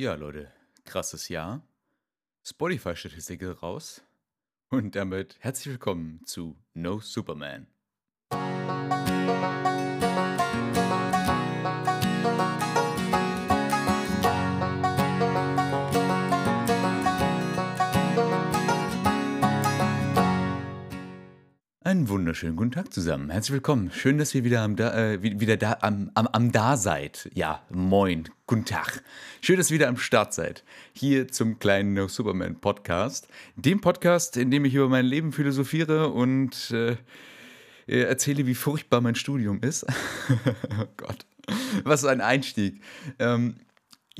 Ja, Leute, krasses Jahr. Spotify-Statistik raus. Und damit herzlich willkommen zu No Superman. Einen wunderschönen guten Tag zusammen. Herzlich willkommen. Schön, dass ihr wieder am da, äh, wieder da am, am, am da seid. Ja, moin, guten Tag. Schön, dass ihr wieder am Start seid. Hier zum kleinen No Superman Podcast. Dem Podcast, in dem ich über mein Leben philosophiere und äh, erzähle, wie furchtbar mein Studium ist. oh Gott, was ein Einstieg. Ähm,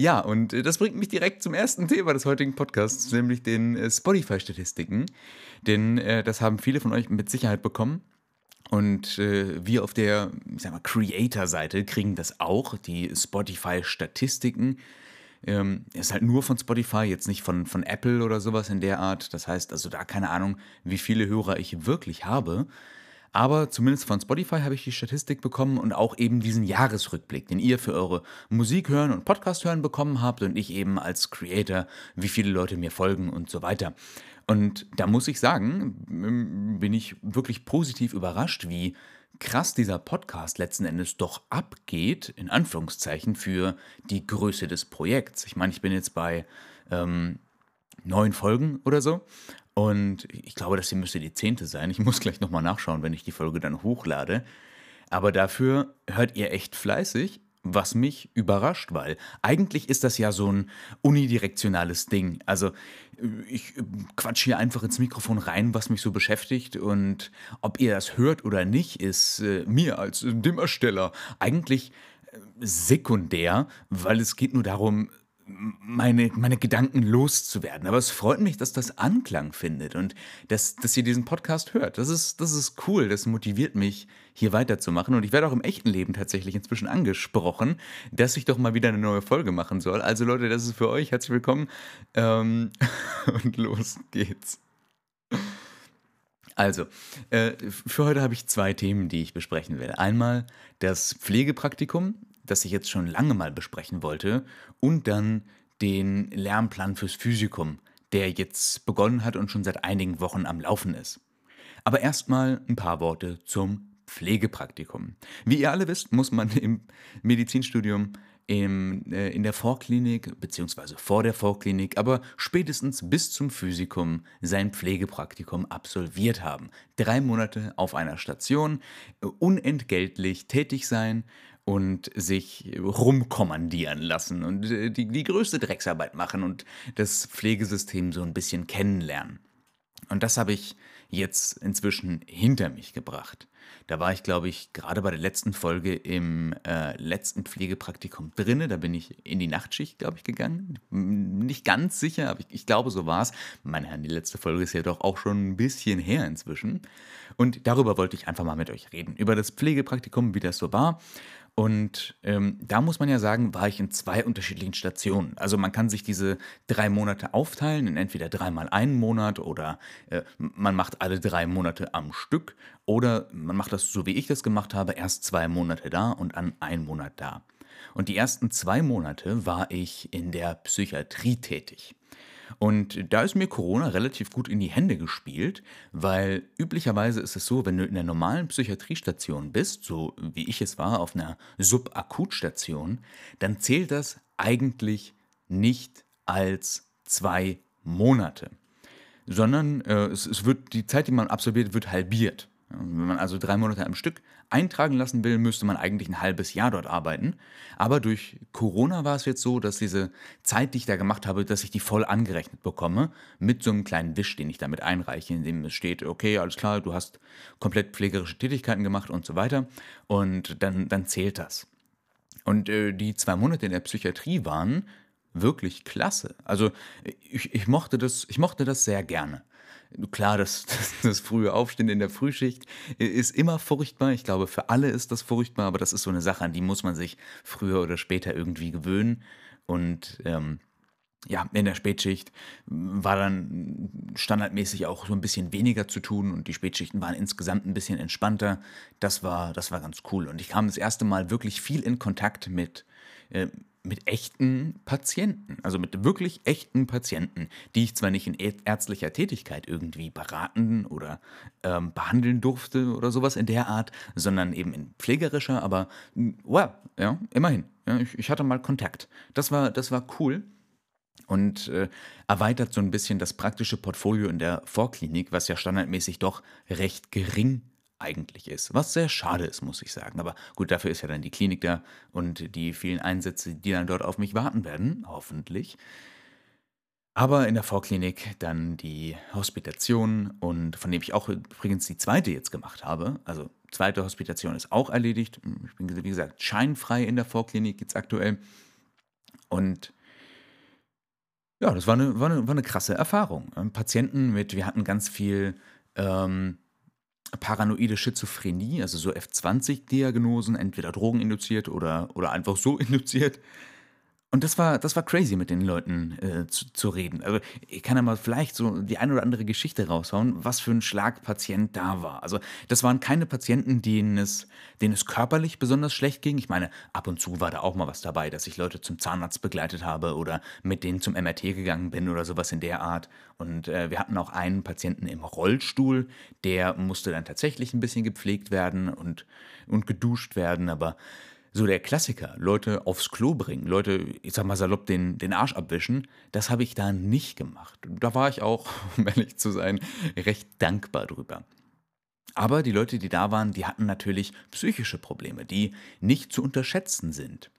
ja, und das bringt mich direkt zum ersten Thema des heutigen Podcasts, nämlich den äh, Spotify-Statistiken. Denn äh, das haben viele von euch mit Sicherheit bekommen. Und äh, wir auf der, Creator-Seite kriegen das auch, die Spotify-Statistiken. Ähm, ist halt nur von Spotify, jetzt nicht von, von Apple oder sowas in der Art. Das heißt also da keine Ahnung, wie viele Hörer ich wirklich habe. Aber zumindest von Spotify habe ich die Statistik bekommen und auch eben diesen Jahresrückblick, den ihr für eure Musik hören und Podcast hören bekommen habt und ich eben als Creator, wie viele Leute mir folgen und so weiter. Und da muss ich sagen, bin ich wirklich positiv überrascht, wie krass dieser Podcast letzten Endes doch abgeht, in Anführungszeichen, für die Größe des Projekts. Ich meine, ich bin jetzt bei ähm, neun Folgen oder so. Und ich glaube, das hier müsste die zehnte sein. Ich muss gleich nochmal nachschauen, wenn ich die Folge dann hochlade. Aber dafür hört ihr echt fleißig was mich überrascht, weil eigentlich ist das ja so ein unidirektionales Ding. Also ich quatsch hier einfach ins Mikrofon rein, was mich so beschäftigt und ob ihr das hört oder nicht, ist äh, mir als dem Ersteller eigentlich äh, sekundär, weil es geht nur darum, meine, meine Gedanken loszuwerden. Aber es freut mich, dass das Anklang findet und dass, dass ihr diesen Podcast hört. Das ist, das ist cool, das motiviert mich, hier weiterzumachen. Und ich werde auch im echten Leben tatsächlich inzwischen angesprochen, dass ich doch mal wieder eine neue Folge machen soll. Also Leute, das ist für euch. Herzlich willkommen. Ähm, und los geht's. Also, äh, für heute habe ich zwei Themen, die ich besprechen werde. Einmal das Pflegepraktikum, das ich jetzt schon lange mal besprechen wollte, und dann den Lernplan fürs Physikum, der jetzt begonnen hat und schon seit einigen Wochen am Laufen ist. Aber erstmal ein paar Worte zum Pflegepraktikum. Wie ihr alle wisst, muss man im Medizinstudium im, äh, in der Vorklinik bzw. vor der Vorklinik, aber spätestens bis zum Physikum sein Pflegepraktikum absolviert haben. Drei Monate auf einer Station, äh, unentgeltlich tätig sein und sich rumkommandieren lassen und äh, die, die größte Drecksarbeit machen und das Pflegesystem so ein bisschen kennenlernen. Und das habe ich jetzt inzwischen hinter mich gebracht. Da war ich, glaube ich, gerade bei der letzten Folge im äh, letzten Pflegepraktikum drinne. Da bin ich in die Nachtschicht, glaube ich, gegangen. Nicht ganz sicher, aber ich, ich glaube, so war es. Meine Herren, die letzte Folge ist ja doch auch schon ein bisschen her inzwischen. Und darüber wollte ich einfach mal mit euch reden. Über das Pflegepraktikum, wie das so war und ähm, da muss man ja sagen, war ich in zwei unterschiedlichen Stationen. Also man kann sich diese drei Monate aufteilen in entweder dreimal einen Monat oder äh, man macht alle drei Monate am Stück oder man macht das so wie ich das gemacht habe, erst zwei Monate da und an einen Monat da. Und die ersten zwei Monate war ich in der Psychiatrie tätig. Und da ist mir Corona relativ gut in die Hände gespielt, weil üblicherweise ist es so, wenn du in der normalen Psychiatriestation bist, so wie ich es war, auf einer Subakutstation, dann zählt das eigentlich nicht als zwei Monate, sondern äh, es, es wird die Zeit, die man absolviert, wird halbiert. Wenn man also drei Monate am Stück eintragen lassen will, müsste man eigentlich ein halbes Jahr dort arbeiten. Aber durch Corona war es jetzt so, dass diese Zeit, die ich da gemacht habe, dass ich die voll angerechnet bekomme, mit so einem kleinen Wisch, den ich damit einreiche, in dem es steht, okay, alles klar, du hast komplett pflegerische Tätigkeiten gemacht und so weiter. Und dann, dann zählt das. Und äh, die zwei Monate in der Psychiatrie waren wirklich klasse. Also ich, ich, mochte das, ich mochte das sehr gerne. Klar, das, das, das, frühe Aufstehen in der Frühschicht ist immer furchtbar. Ich glaube, für alle ist das furchtbar, aber das ist so eine Sache, an die muss man sich früher oder später irgendwie gewöhnen. Und ähm, ja, in der Spätschicht war dann standardmäßig auch so ein bisschen weniger zu tun und die Spätschichten waren insgesamt ein bisschen entspannter. Das war, das war ganz cool. Und ich kam das erste Mal wirklich viel in Kontakt mit, äh, mit echten Patienten, also mit wirklich echten Patienten, die ich zwar nicht in ärztlicher Tätigkeit irgendwie beraten oder ähm, behandeln durfte oder sowas in der Art, sondern eben in pflegerischer, aber wow, ja, immerhin. Ja, ich, ich hatte mal Kontakt. Das war, das war cool und äh, erweitert so ein bisschen das praktische Portfolio in der Vorklinik, was ja standardmäßig doch recht gering eigentlich ist. Was sehr schade ist, muss ich sagen. Aber gut, dafür ist ja dann die Klinik da und die vielen Einsätze, die dann dort auf mich warten werden, hoffentlich. Aber in der Vorklinik dann die Hospitation und von dem ich auch übrigens die zweite jetzt gemacht habe. Also zweite Hospitation ist auch erledigt. Ich bin, wie gesagt, scheinfrei in der Vorklinik jetzt aktuell. Und ja, das war eine, war eine, war eine krasse Erfahrung. Patienten mit, wir hatten ganz viel ähm, paranoide Schizophrenie, also so F20-Diagnosen, entweder drogeninduziert oder, oder einfach so induziert. Und das war, das war crazy, mit den Leuten äh, zu, zu, reden. Also ich kann ja mal vielleicht so die eine oder andere Geschichte raushauen, was für ein Schlagpatient da war. Also das waren keine Patienten, denen es, denen es körperlich besonders schlecht ging. Ich meine, ab und zu war da auch mal was dabei, dass ich Leute zum Zahnarzt begleitet habe oder mit denen zum MRT gegangen bin oder sowas in der Art. Und äh, wir hatten auch einen Patienten im Rollstuhl, der musste dann tatsächlich ein bisschen gepflegt werden und, und geduscht werden, aber so der Klassiker, Leute aufs Klo bringen, Leute, ich sag mal salopp, den, den Arsch abwischen, das habe ich da nicht gemacht. Da war ich auch, um ehrlich zu sein, recht dankbar drüber. Aber die Leute, die da waren, die hatten natürlich psychische Probleme, die nicht zu unterschätzen sind.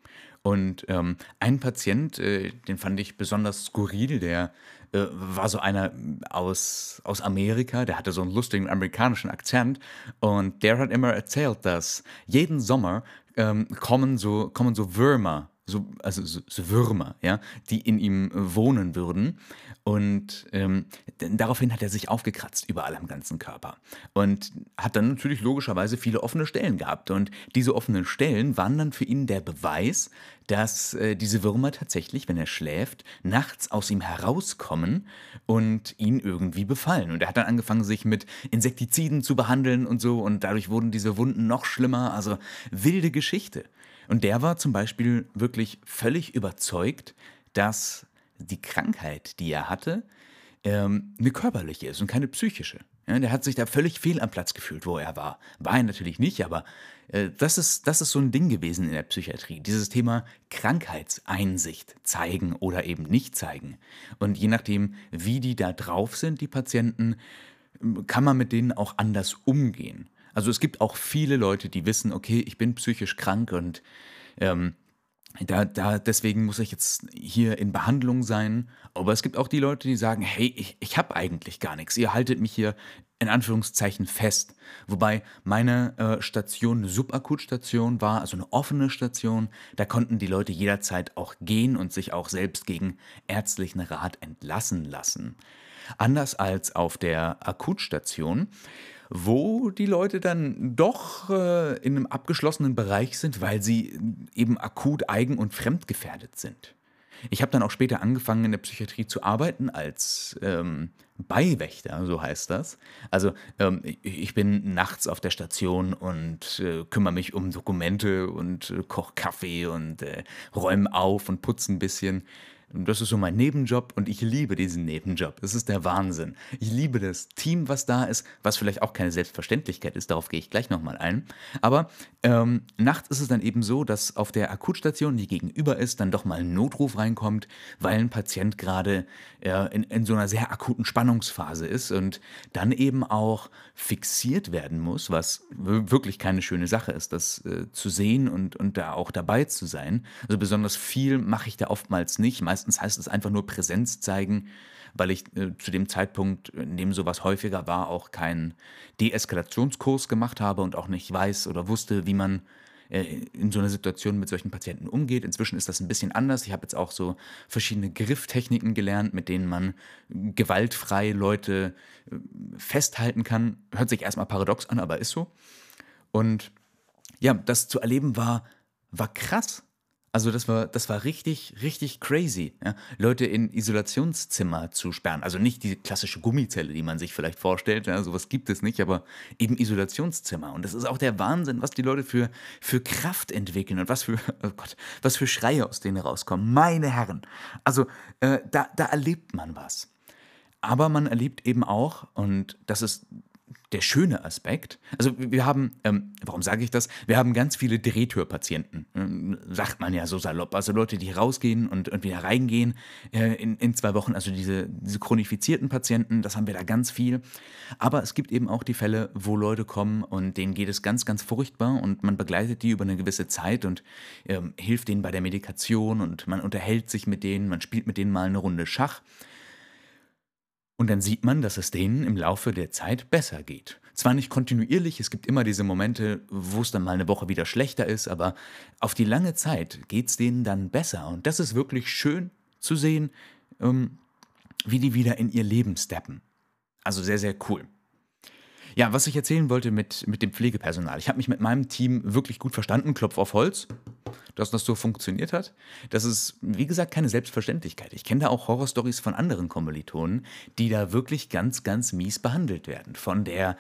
Und ähm, ein Patient, äh, den fand ich besonders skurril, der äh, war so einer aus, aus Amerika, der hatte so einen lustigen amerikanischen Akzent und der hat immer erzählt, dass jeden Sommer ähm, kommen, so, kommen so Würmer, so, also so, so, Würmer, ja, die in ihm wohnen würden. Und ähm, daraufhin hat er sich aufgekratzt überall am ganzen Körper. Und hat dann natürlich logischerweise viele offene Stellen gehabt. Und diese offenen Stellen waren dann für ihn der Beweis, dass äh, diese Würmer tatsächlich, wenn er schläft, nachts aus ihm herauskommen und ihn irgendwie befallen. Und er hat dann angefangen, sich mit Insektiziden zu behandeln und so. Und dadurch wurden diese Wunden noch schlimmer. Also wilde Geschichte. Und der war zum Beispiel wirklich völlig überzeugt, dass die Krankheit, die er hatte, ähm, eine körperliche ist und keine psychische. Ja, der hat sich da völlig fehl am Platz gefühlt, wo er war. War er natürlich nicht, aber äh, das, ist, das ist so ein Ding gewesen in der Psychiatrie. Dieses Thema Krankheitseinsicht zeigen oder eben nicht zeigen. Und je nachdem, wie die da drauf sind, die Patienten, kann man mit denen auch anders umgehen. Also es gibt auch viele Leute, die wissen, okay, ich bin psychisch krank und ähm, da, da, deswegen muss ich jetzt hier in Behandlung sein. Aber es gibt auch die Leute, die sagen, hey, ich, ich habe eigentlich gar nichts. Ihr haltet mich hier in Anführungszeichen fest. Wobei meine äh, Station eine Subakutstation war, also eine offene Station. Da konnten die Leute jederzeit auch gehen und sich auch selbst gegen ärztlichen Rat entlassen lassen. Anders als auf der Akutstation wo die Leute dann doch äh, in einem abgeschlossenen Bereich sind, weil sie eben akut eigen- und fremdgefährdet sind. Ich habe dann auch später angefangen in der Psychiatrie zu arbeiten als ähm, Beiwächter, so heißt das. Also ähm, ich bin nachts auf der Station und äh, kümmere mich um Dokumente und äh, koche Kaffee und äh, räume auf und putze ein bisschen. Das ist so mein Nebenjob und ich liebe diesen Nebenjob. Das ist der Wahnsinn. Ich liebe das Team, was da ist, was vielleicht auch keine Selbstverständlichkeit ist, darauf gehe ich gleich nochmal ein. Aber ähm, nachts ist es dann eben so, dass auf der Akutstation, die gegenüber ist, dann doch mal ein Notruf reinkommt, weil ein Patient gerade äh, in, in so einer sehr akuten Spannungsphase ist und dann eben auch fixiert werden muss, was wirklich keine schöne Sache ist, das äh, zu sehen und, und da auch dabei zu sein. Also besonders viel mache ich da oftmals nicht. Meist Meistens heißt es einfach nur Präsenz zeigen, weil ich äh, zu dem Zeitpunkt, in dem sowas häufiger war, auch keinen Deeskalationskurs gemacht habe und auch nicht weiß oder wusste, wie man äh, in so einer Situation mit solchen Patienten umgeht. Inzwischen ist das ein bisschen anders. Ich habe jetzt auch so verschiedene Grifftechniken gelernt, mit denen man gewaltfrei Leute äh, festhalten kann. Hört sich erstmal paradox an, aber ist so. Und ja, das zu erleben war, war krass. Also das war, das war richtig, richtig crazy. Ja? Leute in Isolationszimmer zu sperren. Also nicht die klassische Gummizelle, die man sich vielleicht vorstellt. Ja? Sowas gibt es nicht, aber eben Isolationszimmer. Und das ist auch der Wahnsinn, was die Leute für, für Kraft entwickeln und was für, oh Gott, was für Schreie aus denen rauskommen. Meine Herren. Also äh, da, da erlebt man was. Aber man erlebt eben auch, und das ist der schöne Aspekt, also wir haben, ähm, warum sage ich das? Wir haben ganz viele Drehtürpatienten, ähm, sagt man ja so salopp. Also Leute, die rausgehen und, und wieder reingehen äh, in, in zwei Wochen. Also diese, diese chronifizierten Patienten, das haben wir da ganz viel. Aber es gibt eben auch die Fälle, wo Leute kommen und denen geht es ganz, ganz furchtbar und man begleitet die über eine gewisse Zeit und ähm, hilft denen bei der Medikation und man unterhält sich mit denen, man spielt mit denen mal eine Runde Schach. Und dann sieht man, dass es denen im Laufe der Zeit besser geht. Zwar nicht kontinuierlich, es gibt immer diese Momente, wo es dann mal eine Woche wieder schlechter ist, aber auf die lange Zeit geht es denen dann besser. Und das ist wirklich schön zu sehen, ähm, wie die wieder in ihr Leben steppen. Also sehr, sehr cool. Ja, was ich erzählen wollte mit, mit dem Pflegepersonal. Ich habe mich mit meinem Team wirklich gut verstanden, Klopf auf Holz, dass das so funktioniert hat. Das ist, wie gesagt, keine Selbstverständlichkeit. Ich kenne da auch Horrorstories von anderen Kommilitonen, die da wirklich ganz, ganz mies behandelt werden. Von der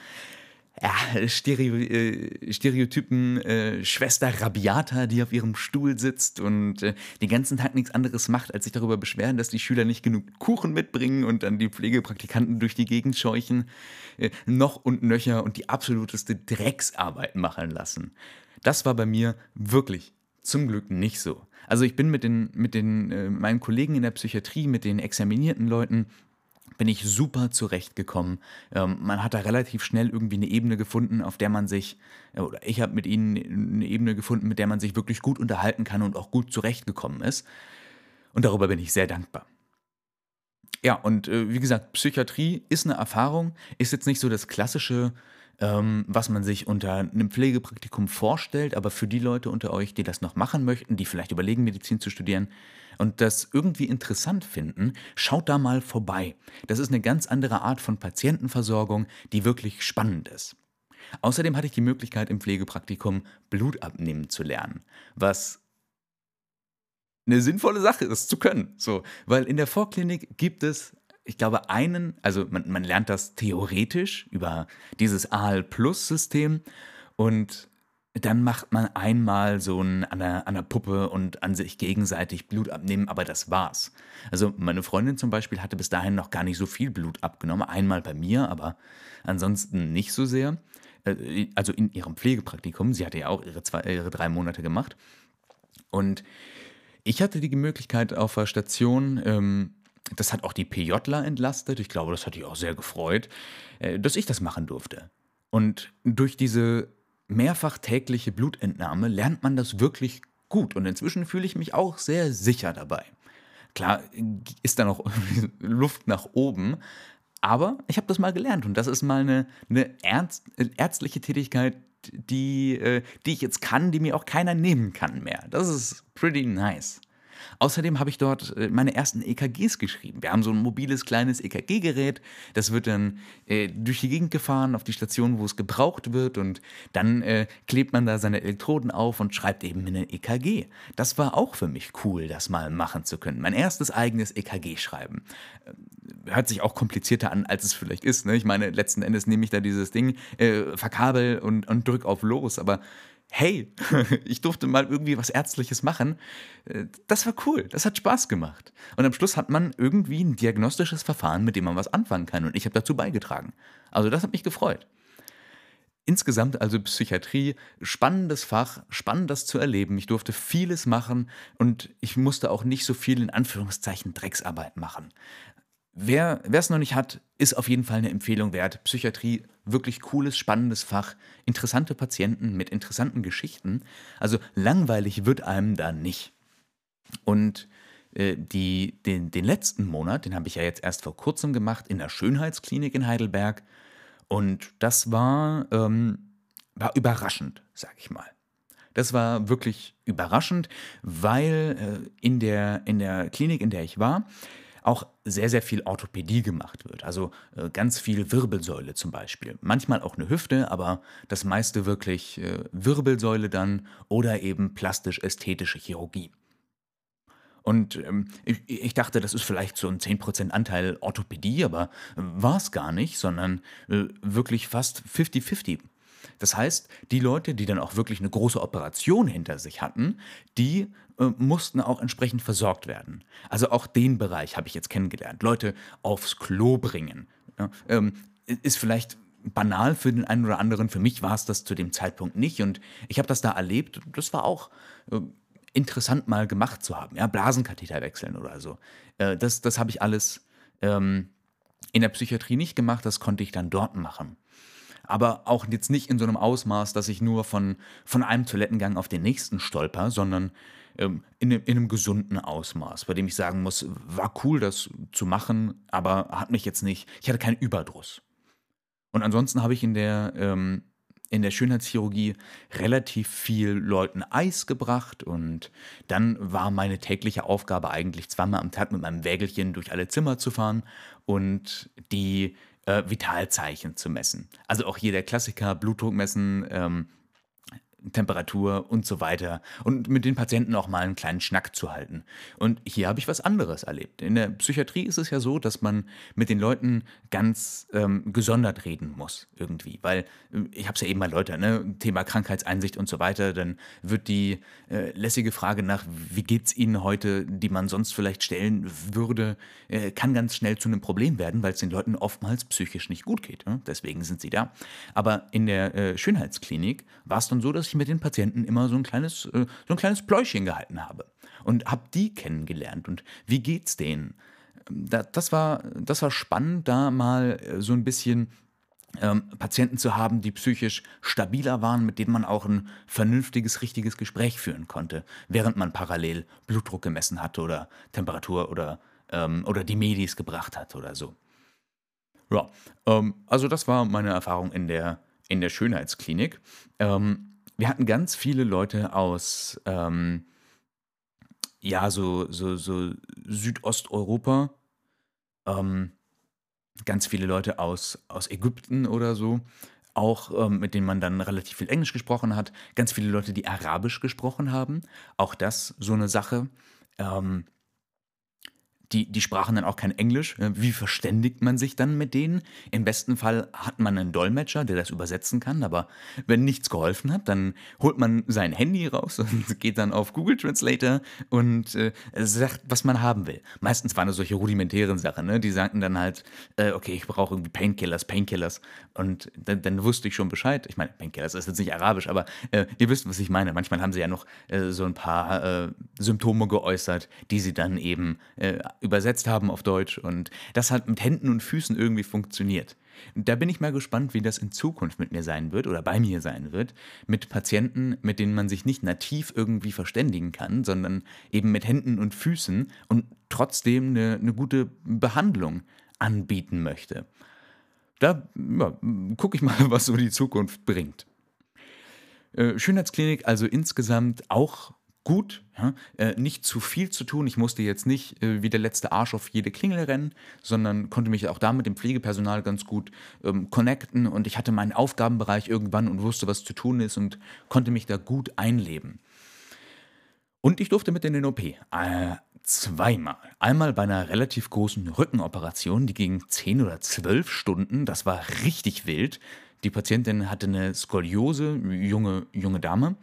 ja, Stereo, äh, Stereotypen äh, Schwester Rabiata, die auf ihrem Stuhl sitzt und äh, den ganzen Tag nichts anderes macht, als sich darüber beschweren, dass die Schüler nicht genug Kuchen mitbringen und dann die Pflegepraktikanten durch die Gegend scheuchen, äh, noch und nöcher und die absoluteste Drecksarbeit machen lassen. Das war bei mir wirklich zum Glück nicht so. Also ich bin mit den, mit den äh, meinen Kollegen in der Psychiatrie, mit den examinierten Leuten bin ich super zurechtgekommen. Ähm, man hat da relativ schnell irgendwie eine Ebene gefunden, auf der man sich, äh, oder ich habe mit ihnen eine Ebene gefunden, mit der man sich wirklich gut unterhalten kann und auch gut zurechtgekommen ist. Und darüber bin ich sehr dankbar. Ja, und äh, wie gesagt, Psychiatrie ist eine Erfahrung, ist jetzt nicht so das klassische, ähm, was man sich unter einem Pflegepraktikum vorstellt, aber für die Leute unter euch, die das noch machen möchten, die vielleicht überlegen, Medizin zu studieren, und das irgendwie interessant finden, schaut da mal vorbei. Das ist eine ganz andere Art von Patientenversorgung, die wirklich spannend ist. Außerdem hatte ich die Möglichkeit im Pflegepraktikum Blut abnehmen zu lernen, was eine sinnvolle Sache ist zu können. So, weil in der Vorklinik gibt es, ich glaube, einen, also man, man lernt das theoretisch über dieses AL-Plus-System und dann macht man einmal so ein an der, an der Puppe und an sich gegenseitig Blut abnehmen, aber das war's. Also meine Freundin zum Beispiel hatte bis dahin noch gar nicht so viel Blut abgenommen, einmal bei mir, aber ansonsten nicht so sehr. Äh, also in ihrem Pflegepraktikum, sie hatte ja auch ihre, zwei, ihre drei Monate gemacht. Und ich hatte die Möglichkeit auf der Station, ähm, das hat auch die PJler entlastet, ich glaube, das hat die auch sehr gefreut, äh, dass ich das machen durfte. Und durch diese mehrfach tägliche Blutentnahme lernt man das wirklich gut und inzwischen fühle ich mich auch sehr sicher dabei. Klar ist da noch Luft nach oben, aber ich habe das mal gelernt und das ist mal eine, eine ernst, ärztliche Tätigkeit, die, äh, die ich jetzt kann, die mir auch keiner nehmen kann mehr. Das ist pretty nice. Außerdem habe ich dort äh, meine ersten EKGs geschrieben. Wir haben so ein mobiles kleines EKG-Gerät, das wird dann äh, durch die Gegend gefahren auf die Station, wo es gebraucht wird und dann äh, klebt man da seine Elektroden auf und schreibt eben eine EKG. Das war auch für mich cool, das mal machen zu können. Mein erstes eigenes EKG schreiben. Äh, hört sich auch komplizierter an, als es vielleicht ist. Ne? Ich meine, letzten Endes nehme ich da dieses Ding, äh, verkabel und, und drück auf los, aber hey, ich durfte mal irgendwie was Ärztliches machen. Äh, das war cool, das hat Spaß gemacht. Und am Schluss hat man irgendwie ein diagnostisches Verfahren, mit dem man was anfangen kann. Und ich habe dazu beigetragen. Also das hat mich gefreut. Insgesamt also Psychiatrie, spannendes Fach, spannend das zu erleben. Ich durfte vieles machen und ich musste auch nicht so viel in Anführungszeichen Drecksarbeit machen. Wer es noch nicht hat, ist auf jeden Fall eine Empfehlung wert. Psychiatrie, wirklich cooles, spannendes Fach, interessante Patienten mit interessanten Geschichten. Also langweilig wird einem da nicht. Und äh, die, den, den letzten Monat, den habe ich ja jetzt erst vor kurzem gemacht in der Schönheitsklinik in Heidelberg. Und das war, ähm, war überraschend, sag ich mal. Das war wirklich überraschend, weil äh, in, der, in der Klinik, in der ich war, auch sehr, sehr viel Orthopädie gemacht wird. Also äh, ganz viel Wirbelsäule zum Beispiel. Manchmal auch eine Hüfte, aber das meiste wirklich äh, Wirbelsäule dann oder eben plastisch-ästhetische Chirurgie. Und ähm, ich, ich, dachte, das ist vielleicht so ein 10% Anteil Orthopädie, aber war es gar nicht, sondern äh, wirklich fast 50-50. Das heißt, die Leute, die dann auch wirklich eine große Operation hinter sich hatten, die äh, mussten auch entsprechend versorgt werden. Also auch den Bereich habe ich jetzt kennengelernt. Leute aufs Klo bringen. Ja, ähm, ist vielleicht banal für den einen oder anderen. Für mich war es das zu dem Zeitpunkt nicht. Und ich habe das da erlebt. Das war auch äh, interessant mal gemacht zu haben. Ja, Blasenkatheter wechseln oder so. Äh, das das habe ich alles ähm, in der Psychiatrie nicht gemacht. Das konnte ich dann dort machen. Aber auch jetzt nicht in so einem Ausmaß, dass ich nur von, von einem Toilettengang auf den nächsten stolper, sondern ähm, in, in, einem gesunden Ausmaß, bei dem ich sagen muss, war cool, das zu machen, aber hat mich jetzt nicht, ich hatte keinen Überdruss. Und ansonsten habe ich in der, ähm, in der Schönheitschirurgie relativ viel Leuten Eis gebracht und dann war meine tägliche Aufgabe eigentlich zweimal am Tag mit meinem Wägelchen durch alle Zimmer zu fahren und die äh, Vitalzeichen zu messen. Also auch hier der Klassiker, Blutdruck messen, ähm, Temperatur und so weiter und mit den Patienten auch mal einen kleinen Schnack zu halten. Und hier habe ich was anderes erlebt. In der Psychiatrie ist es ja so, dass man mit den Leuten ganz ähm, gesondert reden muss irgendwie, weil äh, ich habe es ja eben mal Leute, ne, Thema Krankheitseinsicht und so weiter, dann wird die äh, lässige Frage nach, wie geht es Ihnen heute, die man sonst vielleicht stellen würde, äh, kann ganz schnell zu einem Problem werden, weil es den Leuten oftmals psychisch nicht gut geht. Ne? Deswegen sind sie da. Aber in der äh, Schönheitsklinik war es dann so, dass ich mit den Patienten immer so ein kleines, äh, so ein kleines Pläuschen gehalten habe und habe die kennengelernt und wie geht's denen? das, war, das war spannend, da mal äh, so ein bisschen ähm, Patienten zu haben, die psychisch stabiler waren, mit denen man auch ein vernünftiges, richtiges Gespräch führen konnte, während man parallel Blutdruck gemessen hatte oder Temperatur oder, ähm, oder die Medis gebracht hat oder so. Ja, ähm, also das war meine Erfahrung in der, in der Schönheitsklinik. Ähm, wir hatten ganz viele Leute aus, ähm, ja, so, so, so Südosteuropa, ähm, ganz viele Leute aus, aus Ägypten oder so, auch ähm, mit denen man dann relativ viel Englisch gesprochen hat, ganz viele Leute, die Arabisch gesprochen haben, auch das so eine Sache. Ähm, die, die sprachen dann auch kein Englisch. Wie verständigt man sich dann mit denen? Im besten Fall hat man einen Dolmetscher, der das übersetzen kann, aber wenn nichts geholfen hat, dann holt man sein Handy raus und geht dann auf Google Translator und äh, sagt, was man haben will. Meistens waren es solche rudimentären Sachen, ne? die sagten dann halt, äh, okay, ich brauche irgendwie Painkillers, Painkillers. Und dann, dann, wusste ich schon Bescheid. Ich meine, Painkillers ist jetzt nicht arabisch, aber äh, ihr wisst, was ich meine. Manchmal haben sie ja noch äh, so ein paar äh, Symptome geäußert, die sie dann eben äh, übersetzt haben auf Deutsch und das hat mit Händen und Füßen irgendwie funktioniert. Da bin ich mal gespannt, wie das in Zukunft mit mir sein wird oder bei mir sein wird, mit Patienten, mit denen man sich nicht nativ irgendwie verständigen kann, sondern eben mit Händen und Füßen und trotzdem eine, eine gute Behandlung anbieten möchte. Da ja, gucke ich mal, was so die Zukunft bringt. Äh, Schönheitsklinik also insgesamt auch gut, ja, äh, nicht zu viel zu tun. Ich musste jetzt nicht äh, wie der letzte Arsch auf jede Klingel rennen, sondern konnte mich auch da mit dem Pflegepersonal ganz gut ähm, connecten und ich hatte meinen Aufgabenbereich irgendwann und wusste, was zu tun ist und konnte mich da gut einleben. Und ich durfte mit in den OP. Äh, zweimal. Einmal bei einer relativ großen Rückenoperation, die ging 10 oder 12 Stunden. Das war richtig wild. Die Patientin hatte eine Skoliose, junge, junge Dame.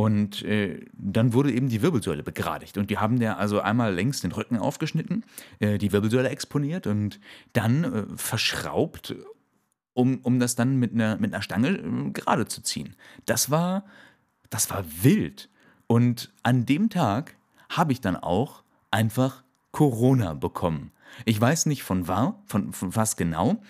Und äh, dann wurde eben die Wirbelsäule begradigt. Und die haben der also einmal längs den Rücken aufgeschnitten, äh, die Wirbelsäule exponiert und dann äh, verschraubt, um, um das dann mit einer, mit einer Stange äh, gerade zu ziehen. Das war, das war wild. Und an dem Tag habe ich dann auch einfach Corona bekommen. Ich weiß nicht von, war, von, von was genau.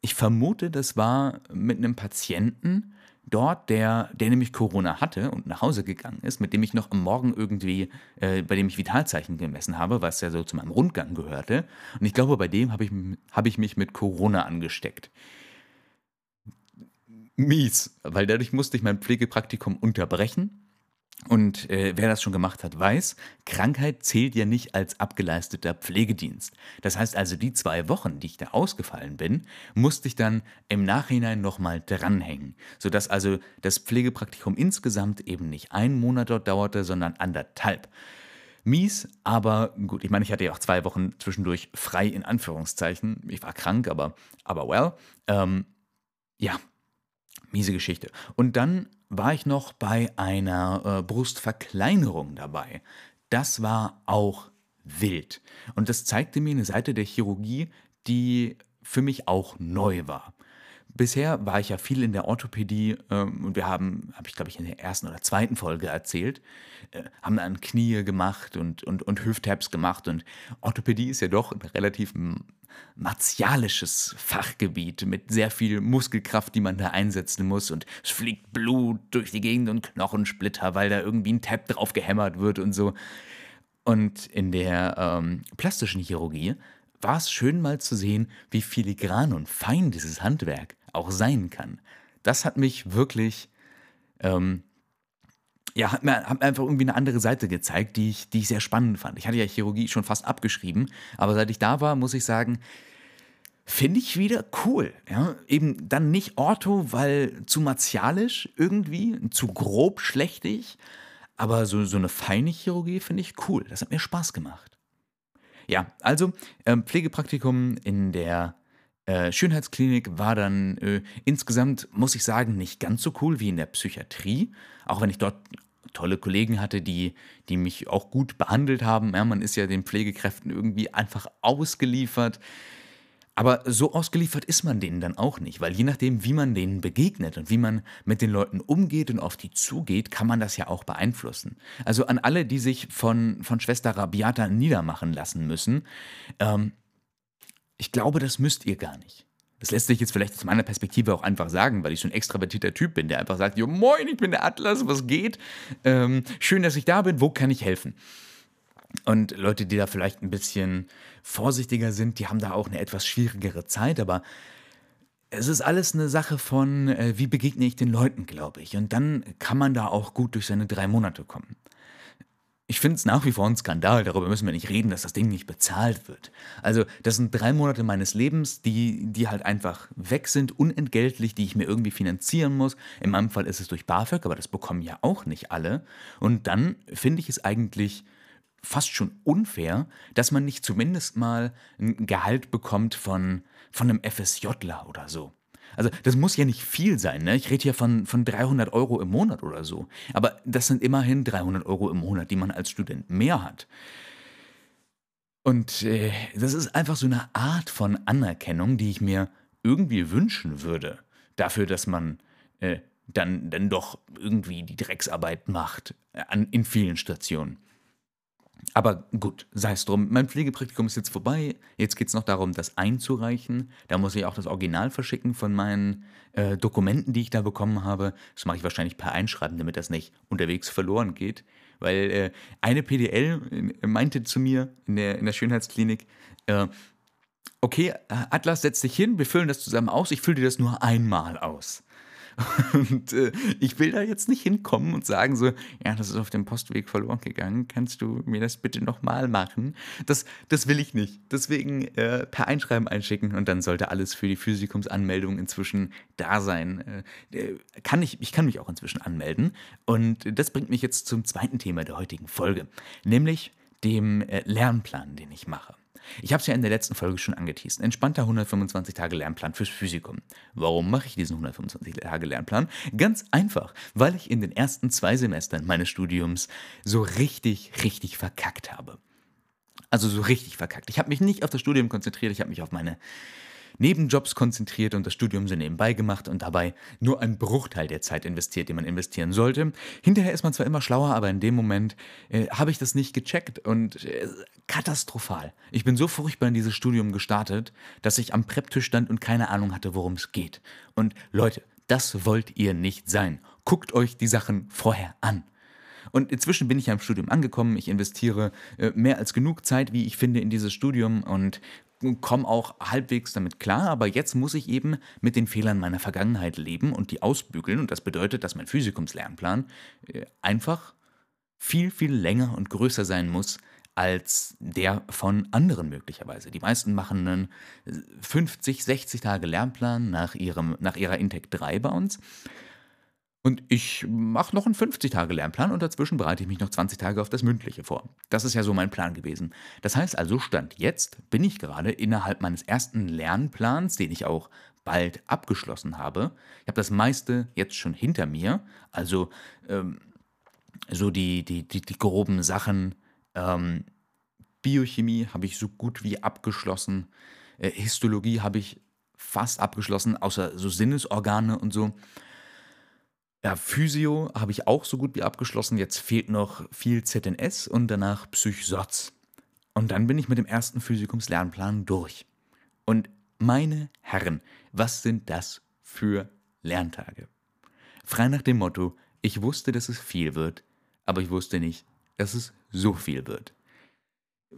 Ich vermute, das war mit einem Patienten, dort, der, der nämlich Corona hatte und nach Hause gegangen ist, mit dem ich noch am Morgen irgendwie, äh, bei dem ich Vitalzeichen gemessen habe, was ja so zu meinem Rundgang gehörte. Und ich glaube, bei dem habe ich, hab ich mich mit Corona angesteckt. Mies, weil dadurch musste ich mein Pflegepraktikum unterbrechen und äh, wer das schon gemacht hat, weiß, Krankheit zählt ja nicht als abgeleisteter Pflegedienst. Das heißt also, die zwei Wochen, die ich da ausgefallen bin, musste ich dann im Nachhinein nochmal dranhängen. Sodass also das Pflegepraktikum insgesamt eben nicht einen Monat dort dauerte, sondern anderthalb. mies, aber gut. Ich meine, ich hatte ja auch zwei Wochen zwischendurch frei in Anführungszeichen. Ich war krank, aber, aber well. Ähm, ja, miese Geschichte. Und dann war ich noch bei einer äh, Brustverkleinerung dabei. Das war auch wild. Und das zeigte mir eine Seite der Chirurgie, die für mich auch neu war. Bisher war ich ja viel in der Orthopädie ähm, und wir haben, habe ich glaube ich in der ersten oder zweiten Folge erzählt, äh, haben dann Knie gemacht und, und, und Hüfttaps gemacht und Orthopädie ist ja doch ein relativ martialisches Fachgebiet mit sehr viel Muskelkraft, die man da einsetzen muss und es fliegt Blut durch die Gegend und Knochensplitter, weil da irgendwie ein Tab drauf gehämmert wird und so. Und in der ähm, plastischen Chirurgie war es schön mal zu sehen, wie filigran und fein dieses Handwerk auch sein kann. Das hat mich wirklich, ähm, ja, hat mir, hat mir, einfach irgendwie eine andere Seite gezeigt, die ich, die ich sehr spannend fand. Ich hatte ja Chirurgie schon fast abgeschrieben, aber seit ich da war, muss ich sagen, finde ich wieder cool. Ja? Eben dann nicht Ortho, weil zu martialisch irgendwie, zu grob schlechtig, aber so, so eine feine Chirurgie finde ich cool. Das hat mir Spaß gemacht. Ja, also äh, Pflegepraktikum in der äh, Schönheitsklinik war dann äh, insgesamt, muss ich sagen, nicht ganz so cool wie in der Psychiatrie. Auch wenn ich dort tolle Kollegen hatte, die, die mich auch gut behandelt haben. Ja, man ist ja den Pflegekräften irgendwie einfach ausgeliefert. Aber so ausgeliefert ist man denen dann auch nicht, weil je nachdem, wie man denen begegnet und wie man mit den Leuten umgeht und auf die zugeht, kann man das ja auch beeinflussen. Also an alle, die sich von, von Schwester Rabiata niedermachen lassen müssen, ähm, ich glaube, das müsst ihr gar nicht. Das lässt sich jetzt vielleicht aus meiner Perspektive auch einfach sagen, weil ich so ein extravertierter Typ bin, der einfach sagt, jo moin, ich bin der Atlas, was geht? Ähm, schön, dass ich da bin, wo kann ich helfen? Und Leute, die da vielleicht ein bisschen vorsichtiger sind, die haben da auch eine etwas schwierigere Zeit, aber es ist alles eine Sache von, äh, wie begegne ich den Leuten, glaube ich. Und dann kann man da auch gut durch seine drei Monate kommen. Ich finde es nach wie vor ein Skandal, darüber müssen wir nicht reden, dass das Ding nicht bezahlt wird. Also, das sind drei Monate meines Lebens, die, die halt einfach weg sind, unentgeltlich, die ich mir irgendwie finanzieren muss. In meinem Fall ist es durch BAföG, aber das bekommen ja auch nicht alle. Und dann finde ich es eigentlich fast schon unfair, dass man nicht zumindest mal ein Gehalt bekommt von, von einem FSJler oder so. Also das muss ja nicht viel sein, ne? Ich rede hier von, von 300 Euro im Monat oder so. Aber das sind immerhin 300 Euro im Monat, die man als Student mehr hat. Und äh, das ist einfach so eine Art von Anerkennung, die ich mir irgendwie wünschen würde. Dafür, dass man äh, dann, dann doch irgendwie die Drecksarbeit macht äh, an, in vielen Stationen. Aber gut, sei es drum. Mein Pflegepraktikum ist jetzt vorbei. Jetzt geht es noch darum, das einzureichen. Da muss ich auch das Original verschicken von meinen äh, Dokumenten, die ich da bekommen habe. Das mache ich wahrscheinlich per Einschreiben, damit das nicht unterwegs verloren geht. Weil äh, eine PDL äh, meinte zu mir in der, in der Schönheitsklinik, äh, okay, Atlas, setz dich hin, wir füllen das zusammen aus. Ich fülle dir das nur einmal aus. Und äh, ich will da jetzt nicht hinkommen und sagen so, ja, das ist auf dem Postweg verloren gegangen, kannst du mir das bitte nochmal machen? Das, das will ich nicht. Deswegen äh, per Einschreiben einschicken und dann sollte alles für die Physikumsanmeldung inzwischen da sein. Äh, äh, kann ich, ich kann mich auch inzwischen anmelden. Und das bringt mich jetzt zum zweiten Thema der heutigen Folge, nämlich dem äh, Lernplan, den ich mache. Ich habe es ja in der letzten Folge schon angeteased. Entspannter 125 Tage Lernplan fürs Physikum. Warum mache ich diesen 125 Tage Lernplan? Ganz einfach, weil ich in den ersten zwei Semestern meines Studiums so richtig, richtig verkackt habe. Also so richtig verkackt. Ich habe mich nicht auf das Studium konzentriert, ich habe mich auf meine Nebenjobs konzentriert und das Studium so nebenbei gemacht und dabei nur einen Bruchteil der Zeit investiert, die man investieren sollte. Hinterher ist man zwar immer schlauer, aber in dem Moment äh, habe ich das nicht gecheckt und äh, katastrophal. Ich bin so furchtbar in dieses Studium gestartet, dass ich am Prepptisch stand und keine Ahnung hatte, worum es geht. Und Leute, das wollt ihr nicht sein. Guckt euch die Sachen vorher an. Und inzwischen bin ich ja im Studium angekommen. Ich investiere äh, mehr als genug Zeit, wie ich finde, in dieses Studium und komme auch halbwegs damit klar, aber jetzt muss ich eben mit den Fehlern meiner Vergangenheit leben und die ausbügeln. Und das bedeutet, dass mein Physikumslernplan äh, einfach viel, viel länger und größer sein muss als der von anderen möglicherweise. Die meisten machen einen 50, 60 Tage Lernplan nach, ihrem, nach ihrer Intec 3 bei uns. Und ich mache noch einen 50-Tage-Lernplan und dazwischen bereite ich mich noch 20 Tage auf das Mündliche vor. Das ist ja so mein Plan gewesen. Das heißt also, Stand jetzt bin ich gerade innerhalb meines ersten Lernplans, den ich auch bald abgeschlossen habe. Ich habe das meiste jetzt schon hinter mir. Also ähm, so die, die, die, die groben Sachen. Ähm, Biochemie habe ich so gut wie abgeschlossen. Äh, Histologie habe ich fast abgeschlossen, außer so Sinnesorgane und so. Ja, Physio habe ich auch so gut wie abgeschlossen. Jetzt fehlt noch viel ZNS und danach Psychsotz. Und dann bin ich mit dem ersten Physikumslernplan durch. Und meine Herren, was sind das für Lerntage? Frei nach dem Motto, ich wusste, dass es viel wird, aber ich wusste nicht, dass es so viel wird.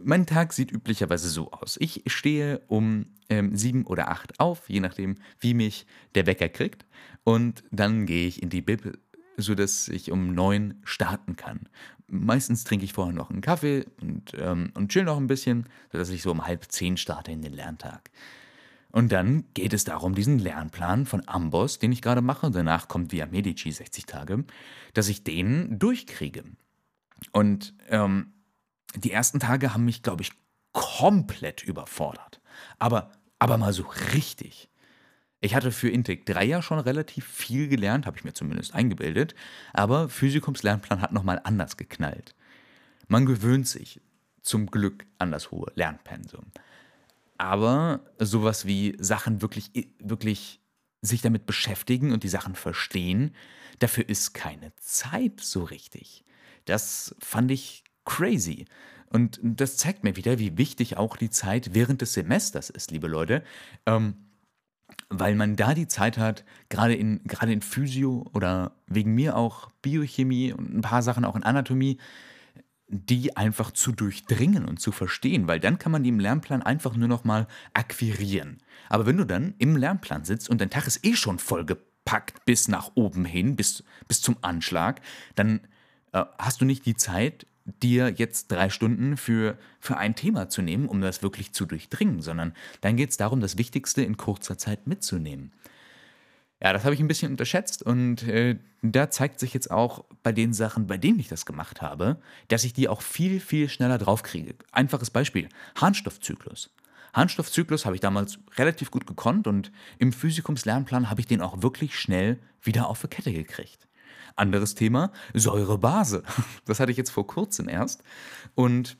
Mein Tag sieht üblicherweise so aus. Ich stehe um ähm, sieben oder acht auf, je nachdem, wie mich der Wecker kriegt. Und dann gehe ich in die Bib, sodass ich um neun starten kann. Meistens trinke ich vorher noch einen Kaffee und, ähm, und chill noch ein bisschen, sodass ich so um halb zehn starte in den Lerntag. Und dann geht es darum, diesen Lernplan von Amboss, den ich gerade mache, danach kommt via Medici 60 Tage, dass ich den durchkriege. Und ähm, die ersten Tage haben mich, glaube ich, komplett überfordert. Aber, aber mal so richtig. Ich hatte für Intec 3 ja schon relativ viel gelernt, habe ich mir zumindest eingebildet, aber Physikums Lernplan hat nochmal anders geknallt. Man gewöhnt sich zum Glück an das hohe Lernpensum. Aber sowas wie Sachen wirklich, wirklich sich damit beschäftigen und die Sachen verstehen, dafür ist keine Zeit so richtig. Das fand ich crazy. Und das zeigt mir wieder, wie wichtig auch die Zeit während des Semesters ist, liebe Leute. Ähm, weil man da die Zeit hat, gerade in, gerade in Physio oder wegen mir auch Biochemie und ein paar Sachen auch in Anatomie, die einfach zu durchdringen und zu verstehen, weil dann kann man die im Lernplan einfach nur noch mal akquirieren. Aber wenn du dann im Lernplan sitzt und dein Tag ist eh schon vollgepackt bis nach oben hin, bis, bis zum Anschlag, dann äh, hast du nicht die Zeit, dir jetzt drei Stunden für, für ein Thema zu nehmen, um das wirklich zu durchdringen, sondern dann geht es darum, das Wichtigste in kurzer Zeit mitzunehmen. Ja, das habe ich ein bisschen unterschätzt und äh, da zeigt sich jetzt auch bei den Sachen, bei denen ich das gemacht habe, dass ich die auch viel, viel schneller draufkriege. Einfaches Beispiel, Harnstoffzyklus. Harnstoffzyklus habe ich damals relativ gut gekonnt und im Physikumslernplan habe ich den auch wirklich schnell wieder auf die Kette gekriegt. Anderes Thema, Säurebase. Das hatte ich jetzt vor kurzem erst. Und,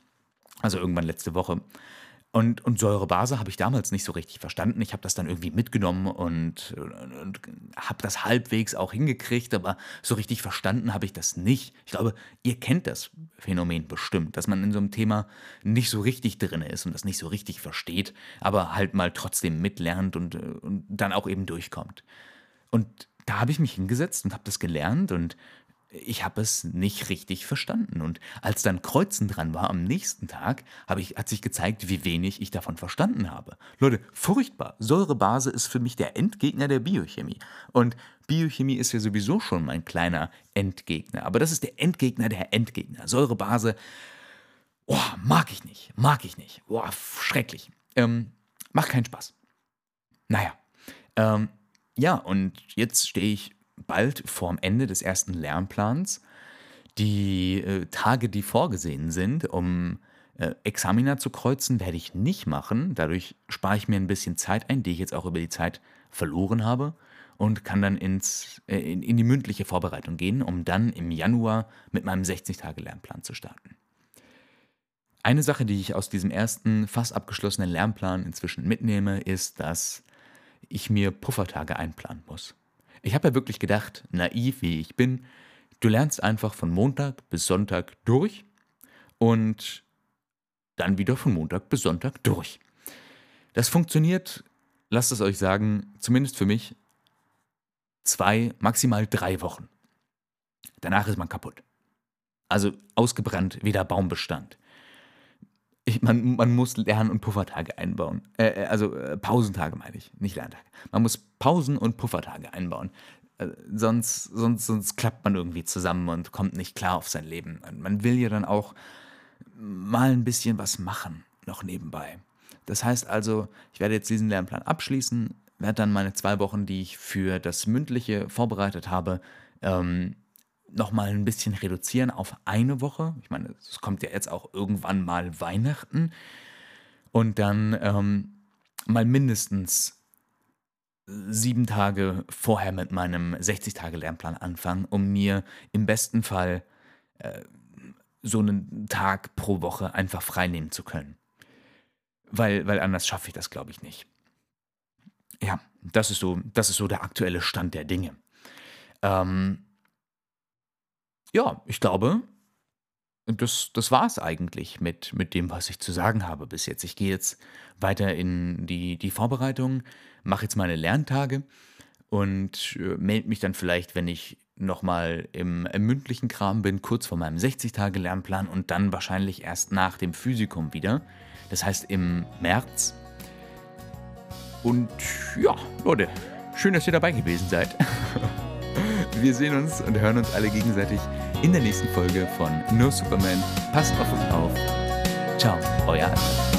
also irgendwann letzte Woche. Und, und Säurebase habe ich damals nicht so richtig verstanden. Ich habe das dann irgendwie mitgenommen und, und habe das halbwegs auch hingekriegt, aber so richtig verstanden habe ich das nicht. Ich glaube, ihr kennt das Phänomen bestimmt, dass man in so einem Thema nicht so richtig drin ist und das nicht so richtig versteht, aber halt mal trotzdem mitlernt und, und dann auch eben durchkommt. Und da habe ich mich hingesetzt und habe das gelernt und ich habe es nicht richtig verstanden. Und als dann Kreuzen dran war am nächsten Tag, ich, hat sich gezeigt, wie wenig ich davon verstanden habe. Leute, furchtbar. Säurebase ist für mich der Endgegner der Biochemie. Und Biochemie ist ja sowieso schon mein kleiner Endgegner. Aber das ist der Endgegner der Endgegner. Säurebase, oh, mag ich nicht. Mag ich nicht. Boah, schrecklich. Ähm, macht keinen Spaß. Naja. Ähm, ja, und jetzt stehe ich bald vorm Ende des ersten Lernplans. Die äh, Tage, die vorgesehen sind, um äh, Examina zu kreuzen, werde ich nicht machen. Dadurch spare ich mir ein bisschen Zeit ein, die ich jetzt auch über die Zeit verloren habe und kann dann ins, äh, in, in die mündliche Vorbereitung gehen, um dann im Januar mit meinem 60-Tage-Lernplan zu starten. Eine Sache, die ich aus diesem ersten fast abgeschlossenen Lernplan inzwischen mitnehme, ist, dass ich mir Puffertage einplanen muss. Ich habe ja wirklich gedacht, naiv wie ich bin, du lernst einfach von Montag bis Sonntag durch und dann wieder von Montag bis Sonntag durch. Das funktioniert, lasst es euch sagen, zumindest für mich, zwei, maximal drei Wochen. Danach ist man kaputt. Also ausgebrannt wie der Baumbestand. Ich, man, man muss Lern- und Puffertage einbauen. Äh, äh, also äh, Pausentage meine ich, nicht Lerntage. Man muss Pausen- und Puffertage einbauen. Äh, sonst, sonst, sonst klappt man irgendwie zusammen und kommt nicht klar auf sein Leben. Man will ja dann auch mal ein bisschen was machen, noch nebenbei. Das heißt also, ich werde jetzt diesen Lernplan abschließen, werde dann meine zwei Wochen, die ich für das Mündliche vorbereitet habe, ähm, nochmal ein bisschen reduzieren auf eine Woche. Ich meine, es kommt ja jetzt auch irgendwann mal Weihnachten. Und dann ähm, mal mindestens sieben Tage vorher mit meinem 60-Tage-Lernplan anfangen, um mir im besten Fall äh, so einen Tag pro Woche einfach freinehmen zu können. Weil, weil anders schaffe ich das, glaube ich, nicht. Ja, das ist so, das ist so der aktuelle Stand der Dinge. Ähm, ja, ich glaube, das, das war es eigentlich mit, mit dem, was ich zu sagen habe bis jetzt. Ich gehe jetzt weiter in die, die Vorbereitung, mache jetzt meine Lerntage und äh, melde mich dann vielleicht, wenn ich nochmal im, im mündlichen Kram bin, kurz vor meinem 60-Tage-Lernplan und dann wahrscheinlich erst nach dem Physikum wieder. Das heißt im März. Und ja, Leute, schön, dass ihr dabei gewesen seid. Wir sehen uns und hören uns alle gegenseitig in der nächsten Folge von No Superman. Passt auf euch auf. Ciao, euer Albert.